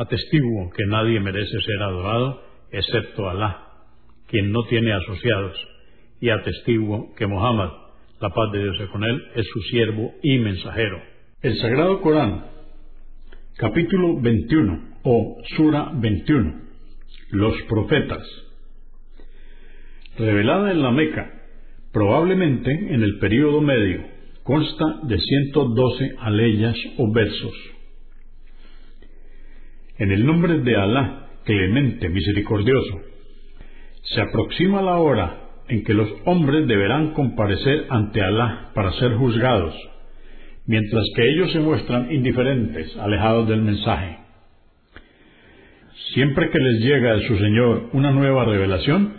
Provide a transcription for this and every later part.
Atestiguo que nadie merece ser adorado excepto Alá, quien no tiene asociados, y atestiguo que Mohammed, la paz de Dios es con él, es su siervo y mensajero. El Sagrado Corán, capítulo 21 o Sura 21, los profetas, revelada en la Meca, probablemente en el período medio, consta de 112 aleyas o versos en el nombre de Alá, clemente, misericordioso, se aproxima la hora en que los hombres deberán comparecer ante Alá para ser juzgados, mientras que ellos se muestran indiferentes, alejados del mensaje. Siempre que les llega de su Señor una nueva revelación,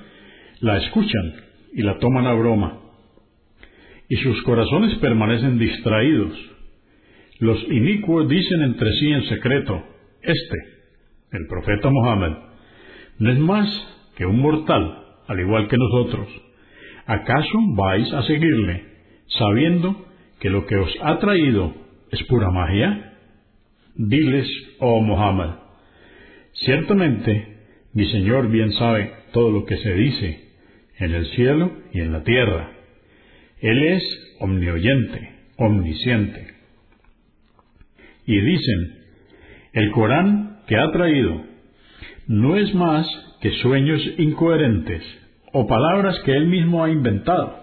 la escuchan y la toman a broma, y sus corazones permanecen distraídos. Los inicuos dicen entre sí en secreto, este, el profeta Mohammed, no es más que un mortal, al igual que nosotros. ¿Acaso vais a seguirle, sabiendo que lo que os ha traído es pura magia? Diles, oh Mohammed, ciertamente mi Señor bien sabe todo lo que se dice en el cielo y en la tierra. Él es omnioyente, omnisciente. Y dicen, el Corán que ha traído no es más que sueños incoherentes o palabras que él mismo ha inventado,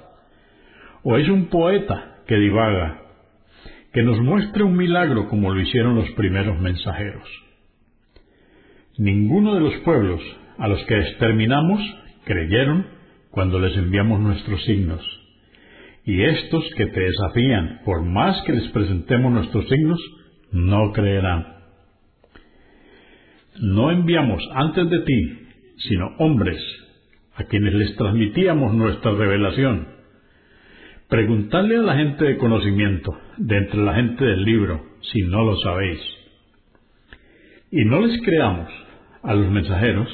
o es un poeta que divaga, que nos muestre un milagro como lo hicieron los primeros mensajeros. Ninguno de los pueblos a los que exterminamos creyeron cuando les enviamos nuestros signos. Y estos que te desafían, por más que les presentemos nuestros signos, no creerán no enviamos antes de ti, sino hombres, a quienes les transmitíamos nuestra revelación. Preguntadle a la gente de conocimiento, de entre la gente del libro, si no lo sabéis. Y no les creamos a los mensajeros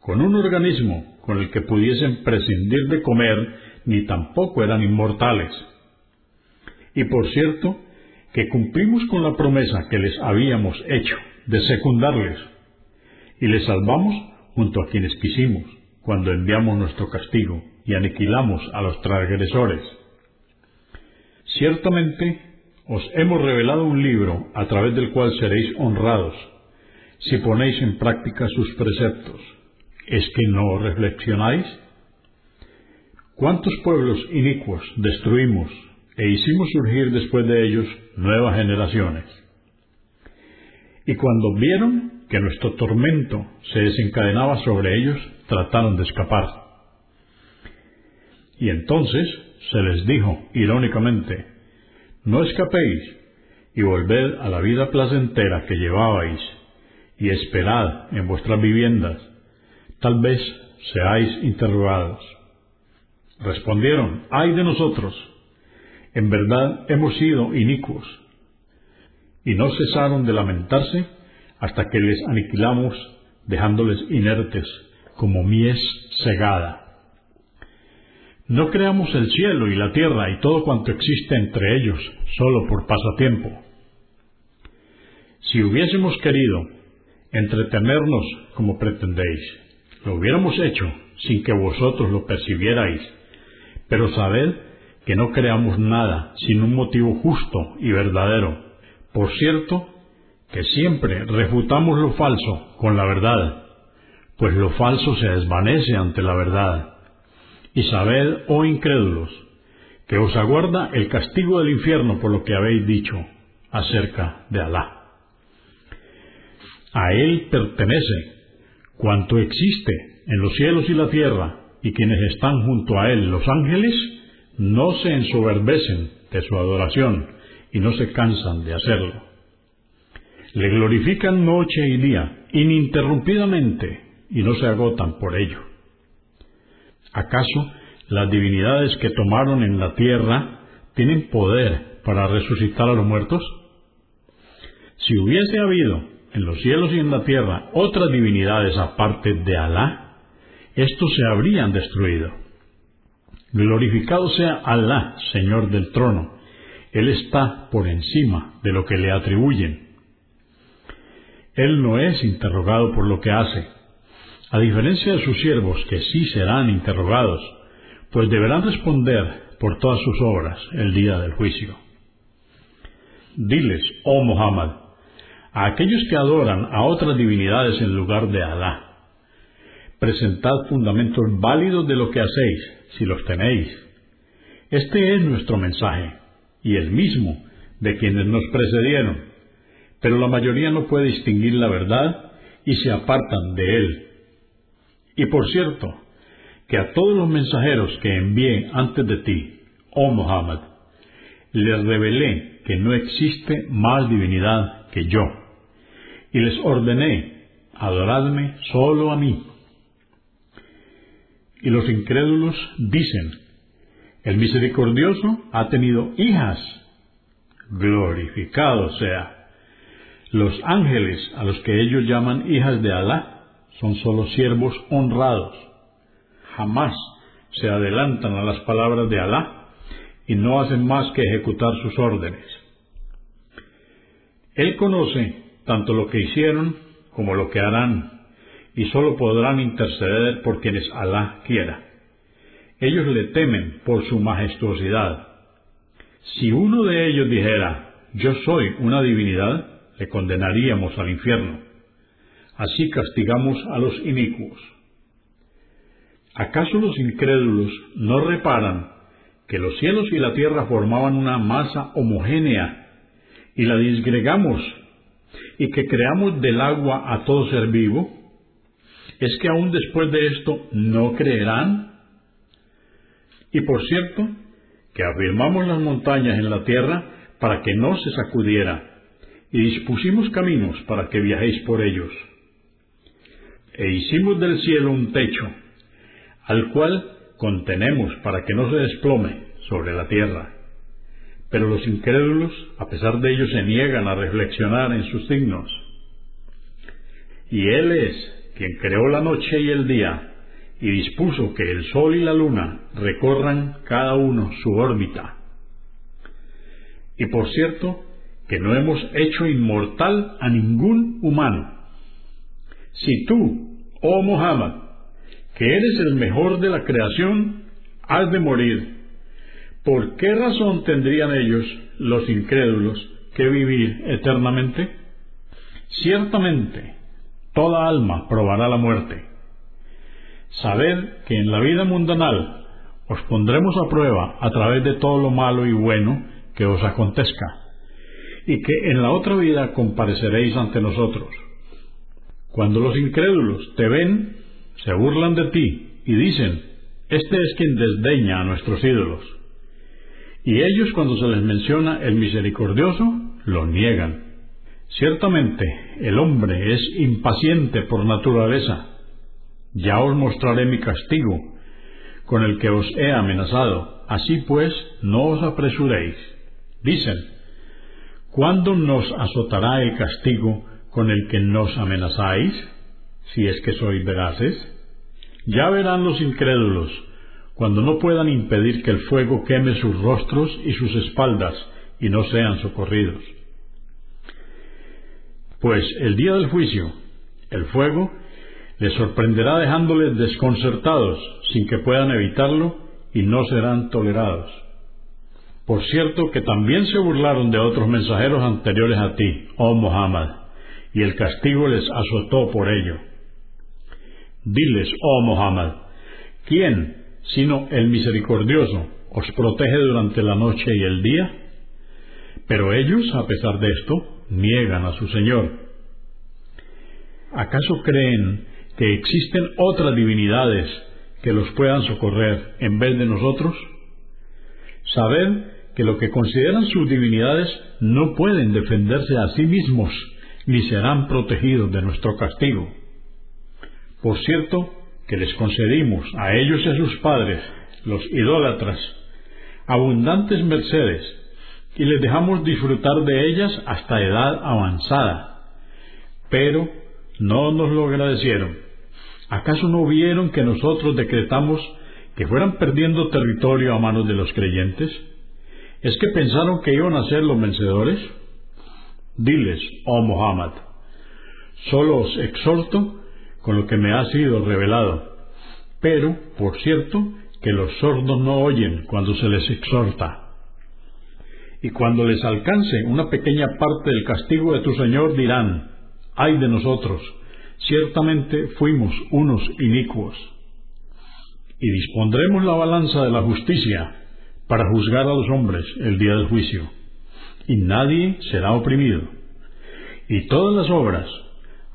con un organismo con el que pudiesen prescindir de comer, ni tampoco eran inmortales. Y por cierto, que cumplimos con la promesa que les habíamos hecho de secundarles, y les salvamos junto a quienes quisimos, cuando enviamos nuestro castigo y aniquilamos a los transgresores. Ciertamente os hemos revelado un libro a través del cual seréis honrados, si ponéis en práctica sus preceptos. ¿Es que no reflexionáis? ¿Cuántos pueblos inicuos destruimos e hicimos surgir después de ellos nuevas generaciones? Y cuando vieron que nuestro tormento se desencadenaba sobre ellos, trataron de escapar. Y entonces se les dijo irónicamente, no escapéis y volved a la vida placentera que llevabais y esperad en vuestras viviendas, tal vez seáis interrogados. Respondieron, ay de nosotros, en verdad hemos sido inicuos y no cesaron de lamentarse hasta que les aniquilamos dejándoles inertes como mies cegada. No creamos el cielo y la tierra y todo cuanto existe entre ellos solo por pasatiempo. Si hubiésemos querido entretenernos como pretendéis, lo hubiéramos hecho sin que vosotros lo percibierais, pero sabed que no creamos nada sin un motivo justo y verdadero por cierto, que siempre refutamos lo falso con la verdad, pues lo falso se desvanece ante la verdad. Y sabed, oh incrédulos, que os aguarda el castigo del infierno por lo que habéis dicho acerca de Alá. A Él pertenece cuanto existe en los cielos y la tierra, y quienes están junto a Él, los ángeles, no se ensoberbecen de su adoración y no se cansan de hacerlo. Le glorifican noche y día, ininterrumpidamente, y no se agotan por ello. ¿Acaso las divinidades que tomaron en la tierra tienen poder para resucitar a los muertos? Si hubiese habido en los cielos y en la tierra otras divinidades aparte de Alá, estos se habrían destruido. Glorificado sea Alá, Señor del trono. Él está por encima de lo que le atribuyen. Él no es interrogado por lo que hace, a diferencia de sus siervos que sí serán interrogados, pues deberán responder por todas sus obras el día del juicio. Diles, oh Muhammad, a aquellos que adoran a otras divinidades en lugar de Alá, presentad fundamentos válidos de lo que hacéis, si los tenéis. Este es nuestro mensaje, y el mismo de quienes nos precedieron, pero la mayoría no puede distinguir la verdad y se apartan de él. Y por cierto, que a todos los mensajeros que envié antes de ti, oh Muhammad, les revelé que no existe más divinidad que yo, y les ordené, adoradme solo a mí. Y los incrédulos dicen, el misericordioso ha tenido hijas, glorificado sea. Los ángeles a los que ellos llaman hijas de Alá son solo siervos honrados. Jamás se adelantan a las palabras de Alá y no hacen más que ejecutar sus órdenes. Él conoce tanto lo que hicieron como lo que harán y sólo podrán interceder por quienes Alá quiera. Ellos le temen por su majestuosidad. Si uno de ellos dijera, yo soy una divinidad, le condenaríamos al infierno. Así castigamos a los inicuos. ¿Acaso los incrédulos no reparan que los cielos y la tierra formaban una masa homogénea y la disgregamos y que creamos del agua a todo ser vivo? ¿Es que aún después de esto no creerán? Y por cierto, que afirmamos las montañas en la tierra para que no se sacudiera, y dispusimos caminos para que viajéis por ellos. E hicimos del cielo un techo, al cual contenemos para que no se desplome sobre la tierra. Pero los incrédulos, a pesar de ello, se niegan a reflexionar en sus signos. Y Él es quien creó la noche y el día, y dispuso que el sol y la luna recorran cada uno su órbita. Y por cierto, que no hemos hecho inmortal a ningún humano. Si tú, oh Muhammad, que eres el mejor de la creación, has de morir, ¿por qué razón tendrían ellos, los incrédulos, que vivir eternamente? Ciertamente, toda alma probará la muerte. Sabed que en la vida mundanal os pondremos a prueba a través de todo lo malo y bueno que os acontezca, y que en la otra vida compareceréis ante nosotros. Cuando los incrédulos te ven, se burlan de ti y dicen, Este es quien desdeña a nuestros ídolos. Y ellos cuando se les menciona el misericordioso, lo niegan. Ciertamente, el hombre es impaciente por naturaleza. Ya os mostraré mi castigo, con el que os he amenazado. Así pues, no os apresuréis. Dicen, ¿cuándo nos azotará el castigo con el que nos amenazáis? Si es que sois veraces. Ya verán los incrédulos, cuando no puedan impedir que el fuego queme sus rostros y sus espaldas, y no sean socorridos. Pues el día del juicio, el fuego, les sorprenderá dejándoles desconcertados sin que puedan evitarlo y no serán tolerados. Por cierto que también se burlaron de otros mensajeros anteriores a ti, oh Muhammad, y el castigo les azotó por ello. Diles, oh Muhammad, ¿quién, sino el misericordioso, os protege durante la noche y el día? Pero ellos, a pesar de esto, niegan a su Señor. ¿Acaso creen que existen otras divinidades que los puedan socorrer en vez de nosotros? Sabed que lo que consideran sus divinidades no pueden defenderse a sí mismos, ni serán protegidos de nuestro castigo. Por cierto, que les concedimos a ellos y a sus padres, los idólatras, abundantes mercedes, y les dejamos disfrutar de ellas hasta edad avanzada. Pero no nos lo agradecieron. ¿Acaso no vieron que nosotros decretamos que fueran perdiendo territorio a manos de los creyentes? ¿Es que pensaron que iban a ser los vencedores? Diles, oh Muhammad, solo os exhorto con lo que me ha sido revelado. Pero, por cierto, que los sordos no oyen cuando se les exhorta. Y cuando les alcance una pequeña parte del castigo de tu Señor dirán, ay de nosotros, ciertamente fuimos unos inicuos. Y dispondremos la balanza de la justicia para juzgar a los hombres el día del juicio, y nadie será oprimido. Y todas las obras,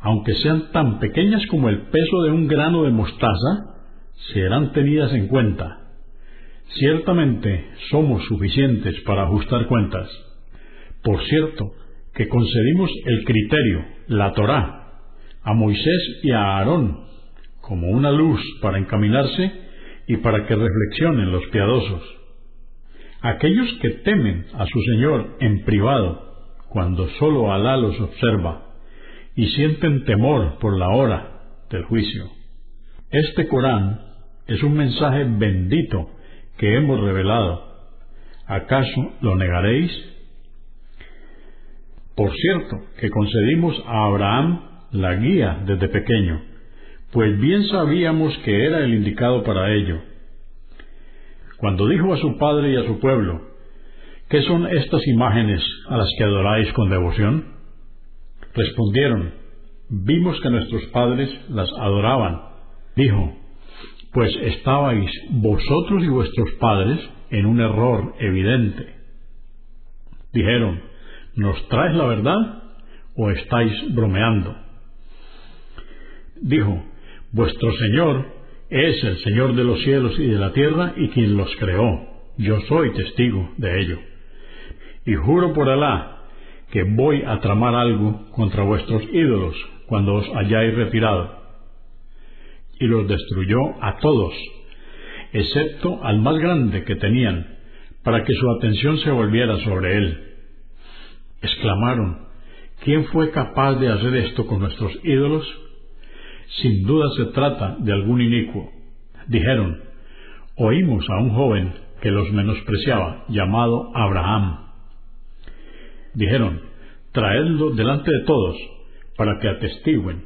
aunque sean tan pequeñas como el peso de un grano de mostaza, serán tenidas en cuenta. Ciertamente somos suficientes para ajustar cuentas. Por cierto, que concedimos el criterio, la Torá, a Moisés y a Aarón, como una luz para encaminarse y para que reflexionen los piadosos. Aquellos que temen a su Señor en privado, cuando sólo Alá los observa, y sienten temor por la hora del juicio. Este Corán es un mensaje bendito que hemos revelado. ¿Acaso lo negaréis? Por cierto, que concedimos a Abraham la guía desde pequeño, pues bien sabíamos que era el indicado para ello cuando dijo a su padre y a su pueblo, ¿qué son estas imágenes a las que adoráis con devoción? Respondieron, vimos que nuestros padres las adoraban. Dijo, pues estabais vosotros y vuestros padres en un error evidente. Dijeron, ¿nos traes la verdad o estáis bromeando? Dijo, vuestro Señor es el Señor de los cielos y de la tierra y quien los creó. Yo soy testigo de ello. Y juro por Alá que voy a tramar algo contra vuestros ídolos cuando os hayáis retirado. Y los destruyó a todos, excepto al más grande que tenían, para que su atención se volviera sobre él. Exclamaron, ¿quién fue capaz de hacer esto con nuestros ídolos? Sin duda se trata de algún inicuo. Dijeron, oímos a un joven que los menospreciaba, llamado Abraham. Dijeron, traedlo delante de todos para que atestiguen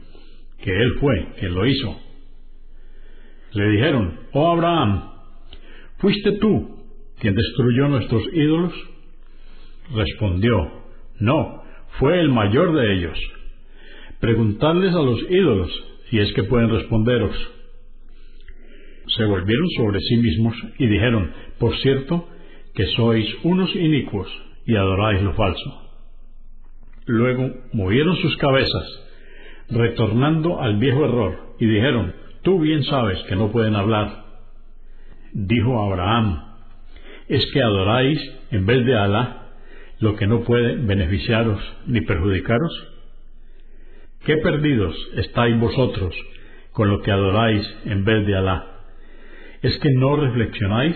que él fue quien lo hizo. Le dijeron, oh Abraham, ¿fuiste tú quien destruyó nuestros ídolos? Respondió, no, fue el mayor de ellos. Preguntadles a los ídolos si es que pueden responderos. Se volvieron sobre sí mismos y dijeron, por cierto, que sois unos inicuos y adoráis lo falso. Luego movieron sus cabezas, retornando al viejo error, y dijeron, tú bien sabes que no pueden hablar. Dijo Abraham, es que adoráis en vez de Alá lo que no puede beneficiaros ni perjudicaros. ¿Qué perdidos estáis vosotros con lo que adoráis en vez de Alá? ¿Es que no reflexionáis?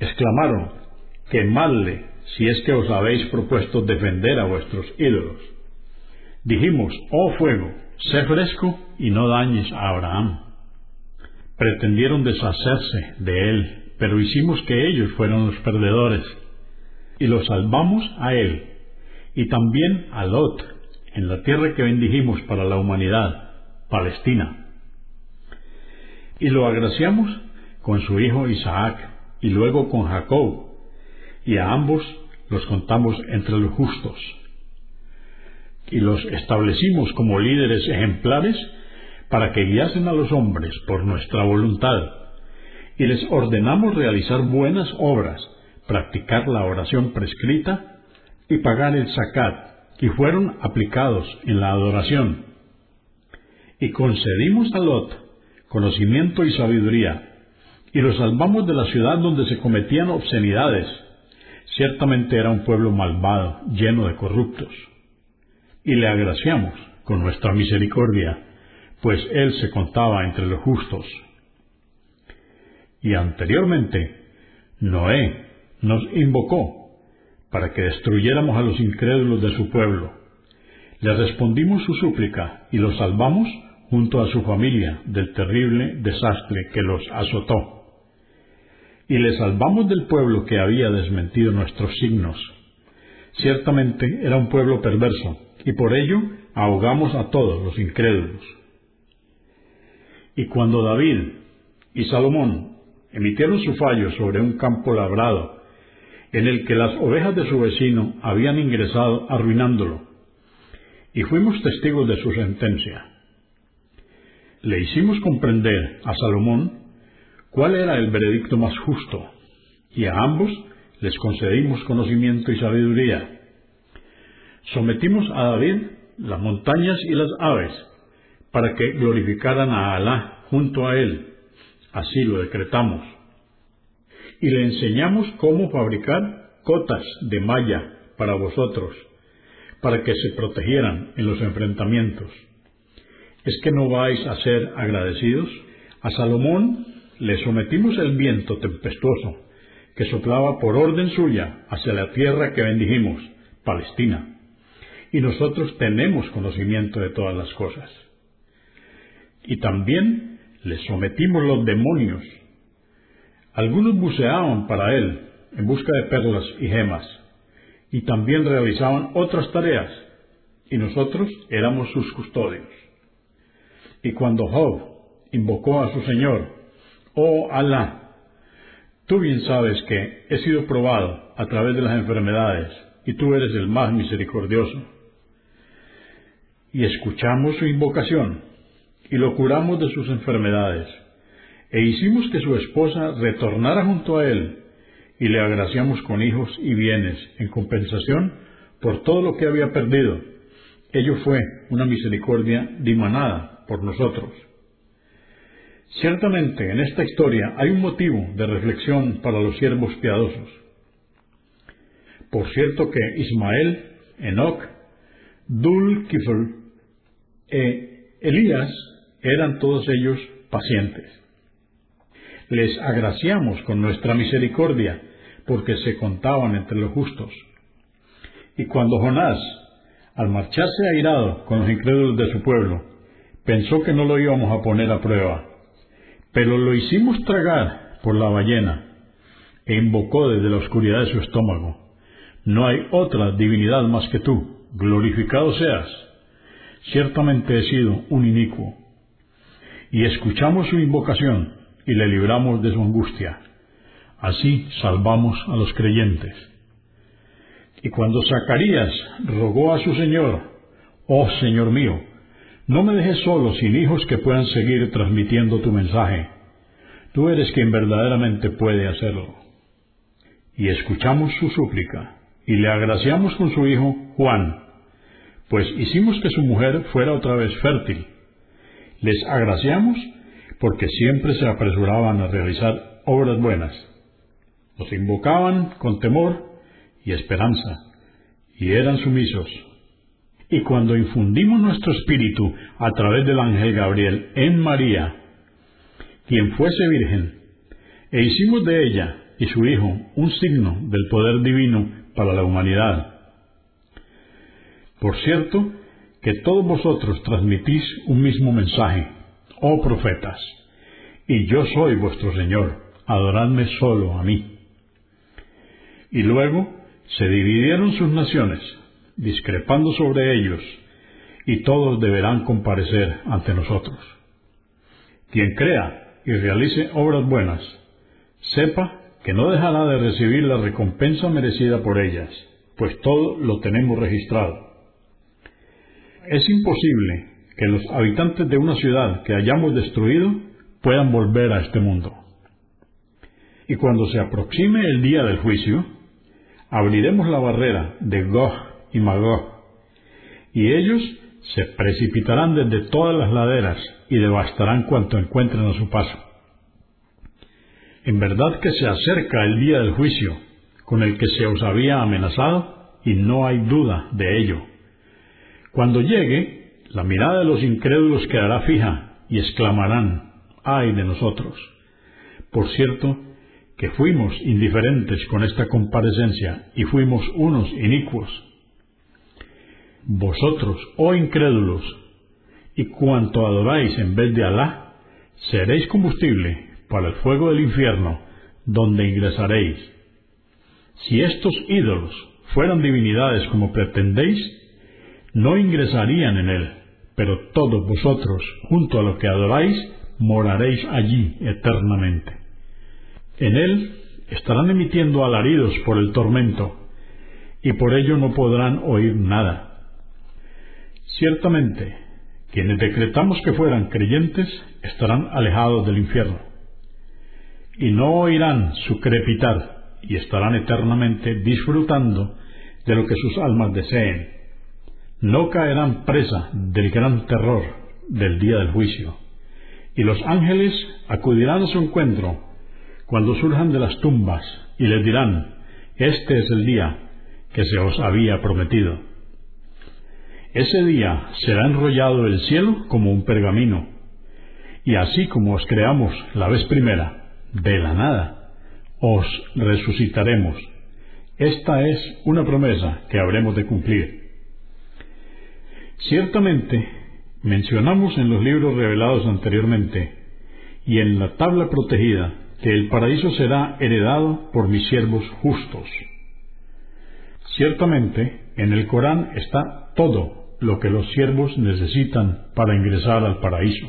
Exclamaron, quemadle si es que os habéis propuesto defender a vuestros ídolos. Dijimos, oh fuego, sé fresco y no dañes a Abraham. Pretendieron deshacerse de él, pero hicimos que ellos fueran los perdedores, y los salvamos a él, y también a Lot, en la tierra que bendijimos para la humanidad, Palestina. Y lo agraciamos con su hijo Isaac y luego con Jacob, y a ambos los contamos entre los justos. Y los establecimos como líderes ejemplares para que guiasen a los hombres por nuestra voluntad, y les ordenamos realizar buenas obras, practicar la oración prescrita y pagar el zakat, y fueron aplicados en la adoración. Y concedimos a Lot conocimiento y sabiduría, y lo salvamos de la ciudad donde se cometían obscenidades. Ciertamente era un pueblo malvado, lleno de corruptos. Y le agraciamos con nuestra misericordia, pues él se contaba entre los justos. Y anteriormente, Noé nos invocó para que destruyéramos a los incrédulos de su pueblo. Le respondimos su súplica y los salvamos junto a su familia del terrible desastre que los azotó. Y le salvamos del pueblo que había desmentido nuestros signos. Ciertamente era un pueblo perverso, y por ello ahogamos a todos los incrédulos. Y cuando David y Salomón emitieron su fallo sobre un campo labrado, en el que las ovejas de su vecino habían ingresado arruinándolo, y fuimos testigos de su sentencia. Le hicimos comprender a Salomón cuál era el veredicto más justo, y a ambos les concedimos conocimiento y sabiduría. Sometimos a David las montañas y las aves, para que glorificaran a Alá junto a él. Así lo decretamos y le enseñamos cómo fabricar cotas de malla para vosotros, para que se protegieran en los enfrentamientos. ¿Es que no vais a ser agradecidos? A Salomón le sometimos el viento tempestuoso, que soplaba por orden suya hacia la tierra que bendijimos, Palestina. Y nosotros tenemos conocimiento de todas las cosas. Y también le sometimos los demonios, algunos buceaban para él en busca de perlas y gemas, y también realizaban otras tareas, y nosotros éramos sus custodios. Y cuando Job invocó a su Señor, oh Alá, tú bien sabes que he sido probado a través de las enfermedades, y tú eres el más misericordioso. Y escuchamos su invocación, y lo curamos de sus enfermedades e hicimos que su esposa retornara junto a él, y le agraciamos con hijos y bienes en compensación por todo lo que había perdido. Ello fue una misericordia dimanada por nosotros. Ciertamente en esta historia hay un motivo de reflexión para los siervos piadosos. Por cierto que Ismael, Enoch, Dul Kifl e Elías eran todos ellos pacientes les agraciamos con nuestra misericordia, porque se contaban entre los justos. Y cuando Jonás, al marcharse airado con los incrédulos de su pueblo, pensó que no lo íbamos a poner a prueba, pero lo hicimos tragar por la ballena, e invocó desde la oscuridad de su estómago, no hay otra divinidad más que tú, glorificado seas. Ciertamente he sido un inicuo. Y escuchamos su invocación, y le libramos de su angustia. Así salvamos a los creyentes. Y cuando Zacarías rogó a su Señor, Oh Señor mío, no me dejes solo sin hijos que puedan seguir transmitiendo tu mensaje. Tú eres quien verdaderamente puede hacerlo. Y escuchamos su súplica, y le agraciamos con su hijo Juan, pues hicimos que su mujer fuera otra vez fértil. Les agraciamos porque siempre se apresuraban a realizar obras buenas. Los invocaban con temor y esperanza, y eran sumisos. Y cuando infundimos nuestro espíritu a través del ángel Gabriel en María, quien fuese virgen, e hicimos de ella y su Hijo un signo del poder divino para la humanidad. Por cierto, que todos vosotros transmitís un mismo mensaje, oh profetas, y yo soy vuestro Señor, adoradme solo a mí. Y luego se dividieron sus naciones, discrepando sobre ellos, y todos deberán comparecer ante nosotros. Quien crea y realice obras buenas, sepa que no dejará de recibir la recompensa merecida por ellas, pues todo lo tenemos registrado. Es imposible que los habitantes de una ciudad que hayamos destruido puedan volver a este mundo. Y cuando se aproxime el día del juicio, abriremos la barrera de Gog y Magog, y ellos se precipitarán desde todas las laderas y devastarán cuanto encuentren a su paso. En verdad que se acerca el día del juicio, con el que se os había amenazado, y no hay duda de ello. Cuando llegue, la mirada de los incrédulos quedará fija y exclamarán, ay de nosotros. Por cierto, que fuimos indiferentes con esta comparecencia y fuimos unos inicuos. Vosotros, oh incrédulos, y cuanto adoráis en vez de Alá, seréis combustible para el fuego del infierno, donde ingresaréis. Si estos ídolos fueran divinidades como pretendéis, no ingresarían en él, pero todos vosotros, junto a lo que adoráis, moraréis allí eternamente. En él estarán emitiendo alaridos por el tormento, y por ello no podrán oír nada. Ciertamente, quienes decretamos que fueran creyentes estarán alejados del infierno, y no oirán su crepitar, y estarán eternamente disfrutando de lo que sus almas deseen. No caerán presa del gran terror del día del juicio, y los ángeles acudirán a su encuentro cuando surjan de las tumbas y les dirán, este es el día que se os había prometido. Ese día será enrollado el cielo como un pergamino, y así como os creamos la vez primera, de la nada, os resucitaremos. Esta es una promesa que habremos de cumplir. Ciertamente, mencionamos en los libros revelados anteriormente y en la tabla protegida que el paraíso será heredado por mis siervos justos. Ciertamente, en el Corán está todo lo que los siervos necesitan para ingresar al paraíso.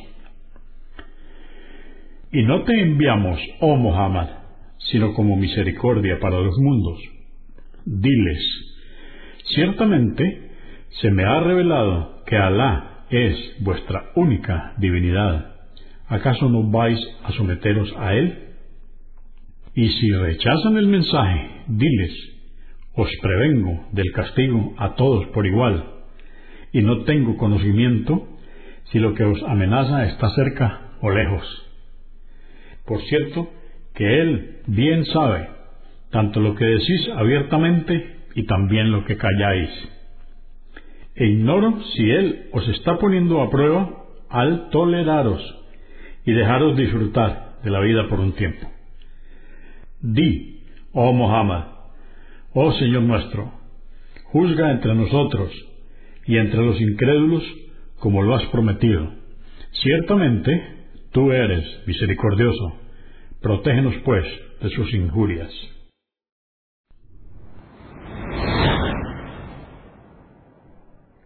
Y no te enviamos, oh Muhammad, sino como misericordia para los mundos. Diles, ciertamente se me ha revelado que Alá es vuestra única divinidad. ¿Acaso no vais a someteros a Él? Y si rechazan el mensaje, diles, os prevengo del castigo a todos por igual y no tengo conocimiento si lo que os amenaza está cerca o lejos. Por cierto, que Él bien sabe tanto lo que decís abiertamente y también lo que calláis. E ignoro si Él os está poniendo a prueba al toleraros y dejaros disfrutar de la vida por un tiempo. Di, oh Muhammad, oh Señor nuestro, juzga entre nosotros y entre los incrédulos como lo has prometido. Ciertamente tú eres misericordioso. Protégenos pues de sus injurias.